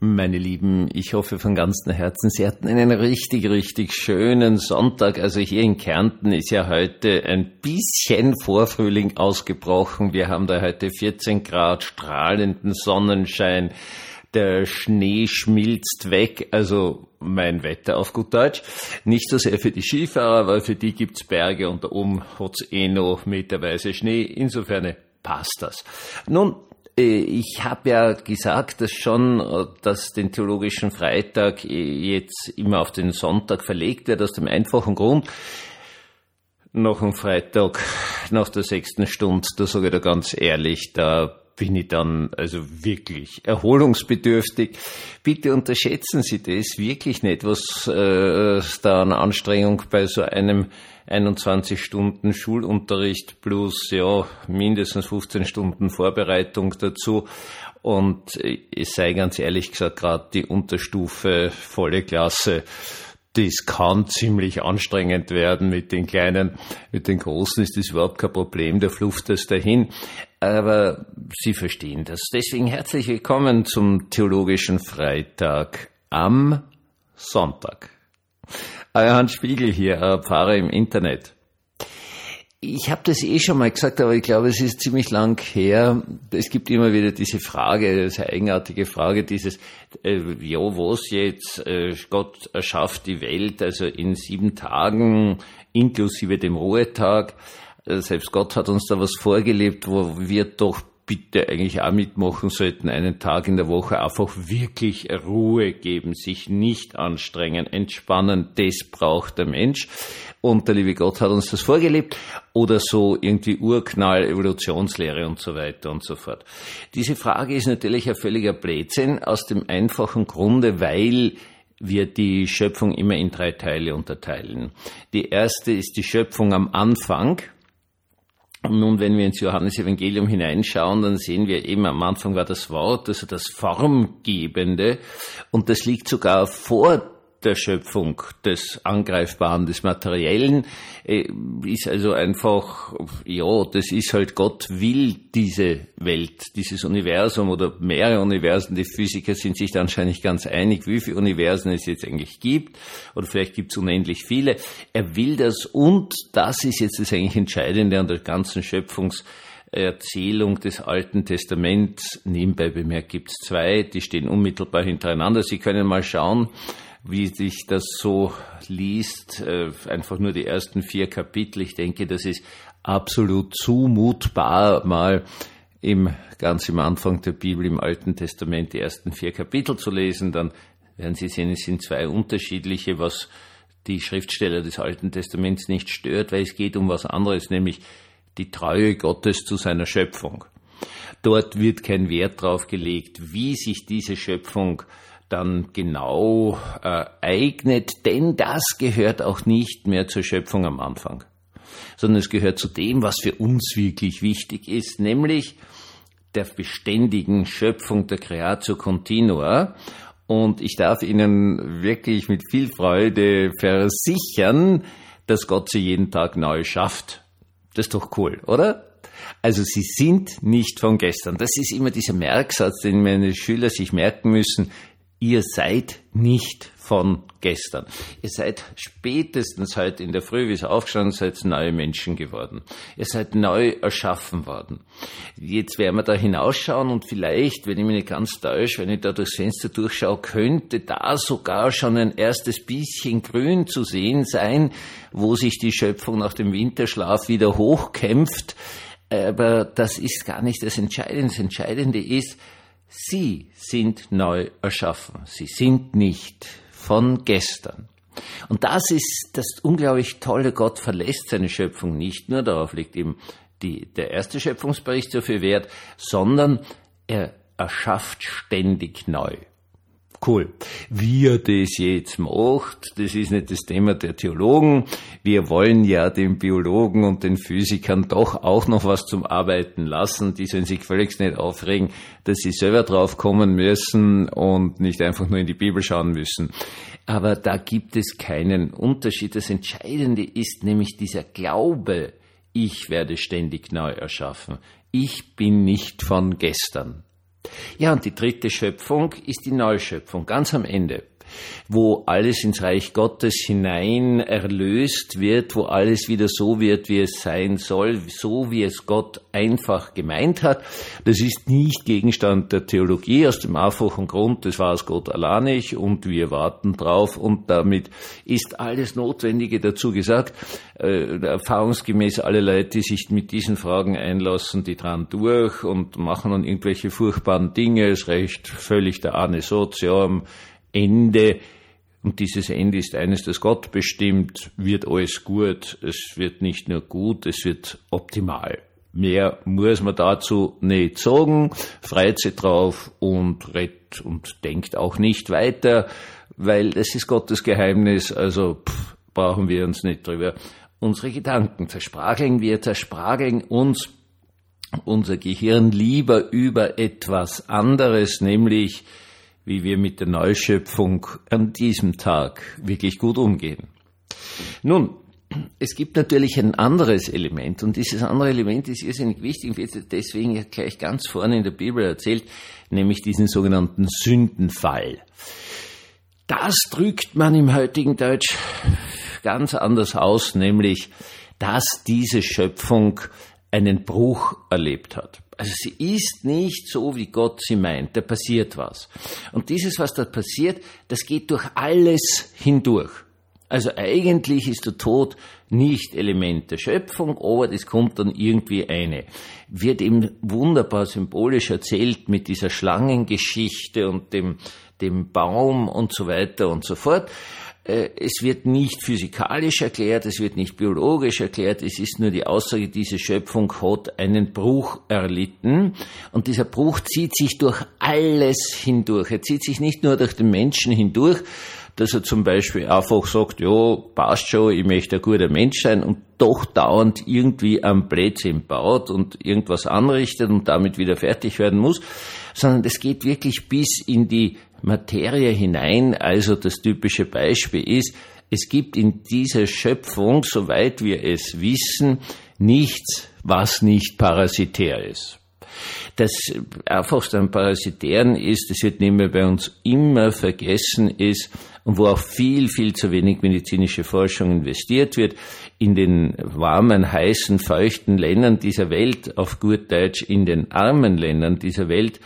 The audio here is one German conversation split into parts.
Meine Lieben, ich hoffe von ganzem Herzen, Sie hatten einen richtig, richtig schönen Sonntag. Also hier in Kärnten ist ja heute ein bisschen Vorfrühling ausgebrochen. Wir haben da heute 14 Grad strahlenden Sonnenschein. Der Schnee schmilzt weg, also mein Wetter auf gut Deutsch. Nicht so sehr für die Skifahrer, weil für die gibt's Berge und da oben hat's eh noch meterweise Schnee. Insofern passt das. Nun, ich habe ja gesagt, dass schon, äh, dass den theologischen Freitag äh, jetzt immer auf den Sonntag verlegt wird, aus dem einfachen Grund, nach dem Freitag, nach der sechsten Stunde, da sage ich da ganz ehrlich, da bin ich dann also wirklich erholungsbedürftig. Bitte unterschätzen Sie das wirklich nicht, was äh, da an Anstrengung bei so einem 21 Stunden Schulunterricht plus ja mindestens 15 Stunden Vorbereitung dazu. Und es sei ganz ehrlich gesagt, gerade die Unterstufe volle Klasse, das kann ziemlich anstrengend werden mit den Kleinen. Mit den Großen ist das überhaupt kein Problem, der fluft das dahin. Aber Sie verstehen das. Deswegen herzlich willkommen zum Theologischen Freitag am Sonntag. Euer Hans Spiegel hier, Pfarrer im Internet. Ich habe das eh schon mal gesagt, aber ich glaube, es ist ziemlich lang her. Es gibt immer wieder diese Frage, diese eigenartige Frage, dieses, äh, ja, was jetzt? Äh, Gott erschafft die Welt, also in sieben Tagen, inklusive dem Ruhetag. Äh, selbst Gott hat uns da was vorgelebt, wo wir doch bitte eigentlich auch mitmachen sollten, einen Tag in der Woche einfach wirklich Ruhe geben, sich nicht anstrengen, entspannen, das braucht der Mensch. Und der liebe Gott hat uns das vorgelebt. Oder so irgendwie Urknall, Evolutionslehre und so weiter und so fort. Diese Frage ist natürlich ein völliger Blödsinn aus dem einfachen Grunde, weil wir die Schöpfung immer in drei Teile unterteilen. Die erste ist die Schöpfung am Anfang, nun, wenn wir ins Johannesevangelium hineinschauen, dann sehen wir eben am Anfang war das Wort, also das Formgebende, und das liegt sogar vor der Schöpfung des Angreifbaren, des Materiellen, äh, ist also einfach, ja, das ist halt, Gott will diese Welt, dieses Universum oder mehrere Universen. Die Physiker sind sich da anscheinend ganz einig, wie viele Universen es jetzt eigentlich gibt, oder vielleicht gibt es unendlich viele. Er will das und das ist jetzt das eigentlich Entscheidende an der ganzen Schöpfungs- Erzählung des Alten Testaments. Nebenbei bemerkt gibt es zwei, die stehen unmittelbar hintereinander. Sie können mal schauen, wie sich das so liest, äh, einfach nur die ersten vier Kapitel. Ich denke, das ist absolut zumutbar, mal im, ganz im Anfang der Bibel, im Alten Testament, die ersten vier Kapitel zu lesen. Dann werden Sie sehen, es sind zwei unterschiedliche, was die Schriftsteller des Alten Testaments nicht stört, weil es geht um was anderes, nämlich die Treue Gottes zu seiner Schöpfung. Dort wird kein Wert drauf gelegt, wie sich diese Schöpfung dann genau äh, eignet, denn das gehört auch nicht mehr zur Schöpfung am Anfang, sondern es gehört zu dem, was für uns wirklich wichtig ist, nämlich der beständigen Schöpfung der Creatio Continua. Und ich darf Ihnen wirklich mit viel Freude versichern, dass Gott sie jeden Tag neu schafft. Das ist doch cool, oder? Also sie sind nicht von gestern. Das ist immer dieser Merksatz, den meine Schüler sich merken müssen ihr seid nicht von gestern. Ihr seid spätestens heute in der Früh, wie es aufgestanden seid, neue Menschen geworden. Ihr seid neu erschaffen worden. Jetzt werden wir da hinausschauen und vielleicht, wenn ich mich nicht ganz täusche, wenn ich da durchs Fenster durchschaue, könnte da sogar schon ein erstes bisschen grün zu sehen sein, wo sich die Schöpfung nach dem Winterschlaf wieder hochkämpft. Aber das ist gar nicht das Entscheidende. Das Entscheidende ist, Sie sind neu erschaffen. Sie sind nicht von gestern. Und das ist das unglaublich tolle. Gott verlässt seine Schöpfung nicht nur, darauf liegt ihm die, der erste Schöpfungsbericht so viel Wert, sondern er erschafft ständig neu. Cool. Wie er das jetzt macht, das ist nicht das Thema der Theologen. Wir wollen ja den Biologen und den Physikern doch auch noch was zum Arbeiten lassen. Die sollen sich völlig nicht aufregen, dass sie selber drauf kommen müssen und nicht einfach nur in die Bibel schauen müssen. Aber da gibt es keinen Unterschied. Das Entscheidende ist nämlich dieser Glaube, ich werde ständig neu erschaffen. Ich bin nicht von gestern. Ja, und die dritte Schöpfung ist die Neuschöpfung, ganz am Ende wo alles ins Reich Gottes hinein erlöst wird, wo alles wieder so wird, wie es sein soll, so wie es Gott einfach gemeint hat. Das ist nicht Gegenstand der Theologie aus dem einfachen Grund, das war es Gott alleinig und wir warten drauf und damit ist alles Notwendige dazu gesagt. Äh, erfahrungsgemäß alle Leute, die sich mit diesen Fragen einlassen, die dran durch und machen dann irgendwelche furchtbaren Dinge, es reicht völlig der Arne Sozium, Ende, und dieses Ende ist eines, das Gott bestimmt, wird alles gut. Es wird nicht nur gut, es wird optimal. Mehr muss man dazu nicht sagen, freut sich drauf und redet und denkt auch nicht weiter, weil das ist Gottes Geheimnis, also pff, brauchen wir uns nicht drüber unsere Gedanken zersprageln. Wir zersprageln uns unser Gehirn lieber über etwas anderes, nämlich wie wir mit der Neuschöpfung an diesem Tag wirklich gut umgehen. Nun, es gibt natürlich ein anderes Element und dieses andere Element ist irrsinnig wichtig und wird deswegen gleich ganz vorne in der Bibel erzählt, nämlich diesen sogenannten Sündenfall. Das drückt man im heutigen Deutsch ganz anders aus, nämlich dass diese Schöpfung einen Bruch erlebt hat. Also sie ist nicht so, wie Gott sie meint. Da passiert was. Und dieses, was da passiert, das geht durch alles hindurch. Also eigentlich ist der Tod nicht Element der Schöpfung, aber das kommt dann irgendwie eine. Wird eben wunderbar symbolisch erzählt mit dieser Schlangengeschichte und dem, dem Baum und so weiter und so fort. Äh, es wird nicht physikalisch erklärt, es wird nicht biologisch erklärt, es ist nur die Aussage, diese Schöpfung hat einen Bruch erlitten und dieser Bruch zieht sich durch alles hindurch. Er zieht sich nicht nur durch den Menschen hindurch, dass er zum Beispiel einfach sagt, ja, passt schon, ich möchte ein guter Mensch sein und doch dauernd irgendwie am Blödsinn baut und irgendwas anrichtet und damit wieder fertig werden muss, sondern das geht wirklich bis in die Materie hinein. Also das typische Beispiel ist, es gibt in dieser Schöpfung, soweit wir es wissen, nichts, was nicht parasitär ist. Das einfachste an Parasitären ist, das wird nämlich bei uns immer vergessen ist und wo auch viel, viel zu wenig medizinische Forschung investiert wird, in den warmen, heißen, feuchten Ländern dieser Welt, auf gut Deutsch in den armen Ländern dieser Welt,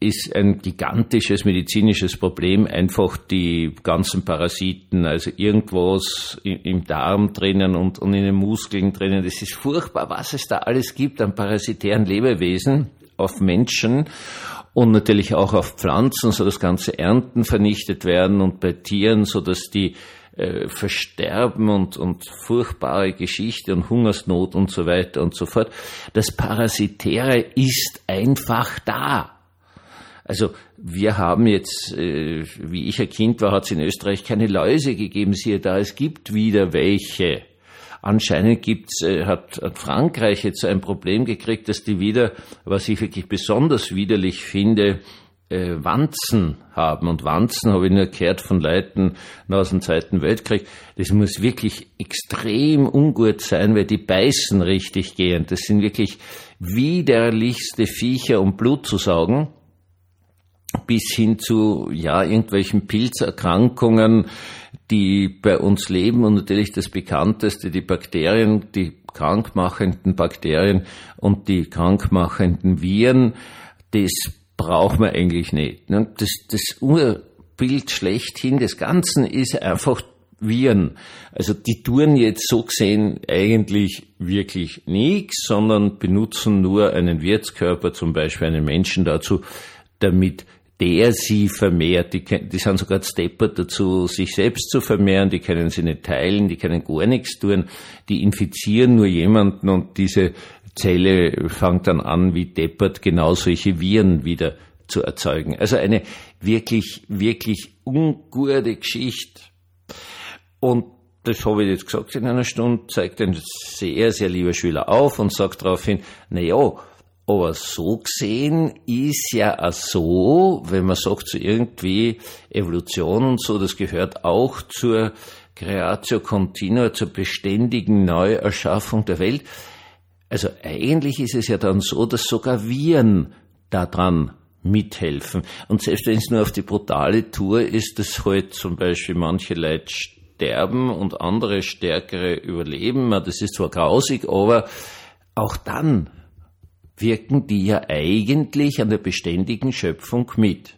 ist ein gigantisches medizinisches Problem, einfach die ganzen Parasiten, also irgendwas im Darm drinnen und in den Muskeln drinnen. Das ist furchtbar, was es da alles gibt an parasitären Lebewesen auf Menschen und natürlich auch auf Pflanzen, so dass ganze Ernten vernichtet werden und bei Tieren, so dass die äh, versterben und, und furchtbare Geschichte und Hungersnot und so weiter und so fort. Das Parasitäre ist einfach da. Also wir haben jetzt, äh, wie ich ein Kind war, hat es in Österreich keine Läuse gegeben. Siehe da, es gibt wieder welche. Anscheinend gibt's, äh, hat, hat Frankreich jetzt ein Problem gekriegt, dass die wieder, was ich wirklich besonders widerlich finde, äh, Wanzen haben. Und Wanzen habe ich nur gehört von Leuten aus dem Zweiten Weltkrieg. Das muss wirklich extrem ungut sein, weil die beißen richtig gehen. Das sind wirklich widerlichste Viecher, um Blut zu saugen bis hin zu ja irgendwelchen Pilzerkrankungen, die bei uns leben und natürlich das bekannteste die Bakterien, die krankmachenden Bakterien und die krankmachenden Viren, das braucht man eigentlich nicht. Ne? Das, das Urbild schlechthin des Ganzen ist einfach Viren. Also die tun jetzt so gesehen eigentlich wirklich nichts, sondern benutzen nur einen Wirtskörper, zum Beispiel einen Menschen dazu, damit der sie vermehrt. Die, die sind sogar steppert dazu, sich selbst zu vermehren, die können sie nicht teilen, die können gar nichts tun, die infizieren nur jemanden und diese Zelle fängt dann an, wie deppert genau solche Viren wieder zu erzeugen. Also eine wirklich, wirklich ungute Geschichte. Und das habe ich jetzt gesagt in einer Stunde, zeigt ein sehr, sehr lieber Schüler auf und sagt daraufhin, na ja, aber so gesehen ist ja auch so, wenn man sagt, so irgendwie Evolution und so, das gehört auch zur Creatio Continua, zur beständigen Neuerschaffung der Welt. Also eigentlich ist es ja dann so, dass sogar Viren daran mithelfen. Und selbst wenn es nur auf die brutale Tour ist, dass halt zum Beispiel manche Leute sterben und andere stärkere überleben, das ist zwar grausig, aber auch dann wirken die ja eigentlich an der beständigen Schöpfung mit.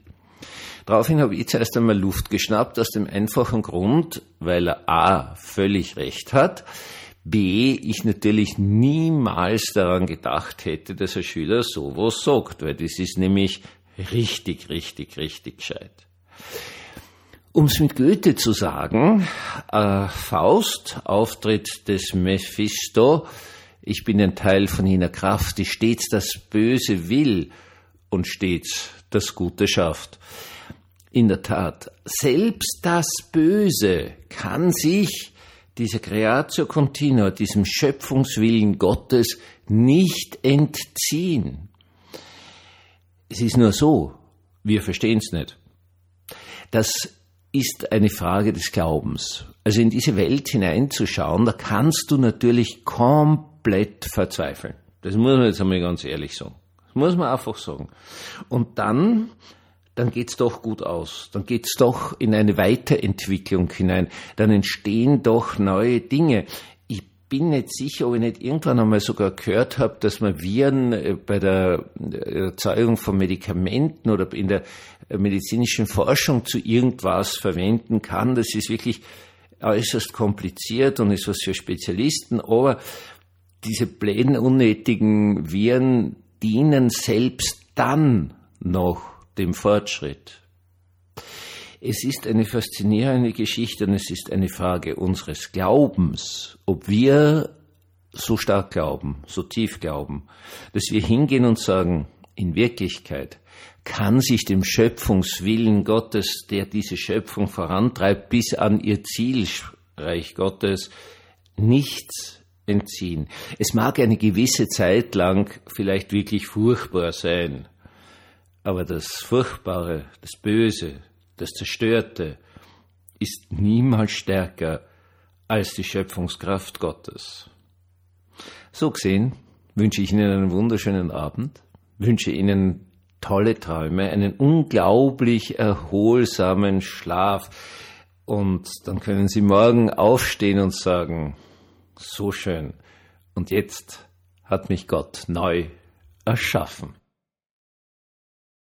Daraufhin habe ich zuerst einmal Luft geschnappt, aus dem einfachen Grund, weil er A völlig recht hat, B, ich natürlich niemals daran gedacht hätte, dass ein Schüler sowas sagt, weil das ist nämlich richtig, richtig, richtig gescheit. Um es mit Goethe zu sagen, äh, Faust, Auftritt des Mephisto, ich bin ein Teil von jener Kraft, die stets das Böse will und stets das Gute schafft. In der Tat, selbst das Böse kann sich dieser Creatio Continua, diesem Schöpfungswillen Gottes nicht entziehen. Es ist nur so, wir verstehen es nicht. Das ist eine Frage des Glaubens. Also in diese Welt hineinzuschauen, da kannst du natürlich komplett verzweifeln. Das muss man jetzt einmal ganz ehrlich sagen. Das muss man einfach sagen. Und dann dann geht's doch gut aus. Dann geht's doch in eine Weiterentwicklung hinein. Dann entstehen doch neue Dinge. Ich bin nicht sicher, ob ich nicht irgendwann einmal sogar gehört habe, dass man Viren äh, bei der Erzeugung von Medikamenten oder in der medizinischen Forschung zu irgendwas verwenden kann. Das ist wirklich äußerst kompliziert und ist was für Spezialisten. Aber diese bläden, unnötigen Viren dienen selbst dann noch dem Fortschritt. Es ist eine faszinierende Geschichte und es ist eine Frage unseres Glaubens, ob wir so stark glauben, so tief glauben, dass wir hingehen und sagen, in Wirklichkeit kann sich dem Schöpfungswillen Gottes, der diese Schöpfung vorantreibt, bis an ihr Zielreich Gottes, nichts entziehen. Es mag eine gewisse Zeit lang vielleicht wirklich furchtbar sein, aber das Furchtbare, das Böse, das Zerstörte ist niemals stärker als die Schöpfungskraft Gottes. So gesehen wünsche ich Ihnen einen wunderschönen Abend, wünsche Ihnen tolle Träume, einen unglaublich erholsamen Schlaf und dann können Sie morgen aufstehen und sagen, so schön. Und jetzt hat mich Gott neu erschaffen.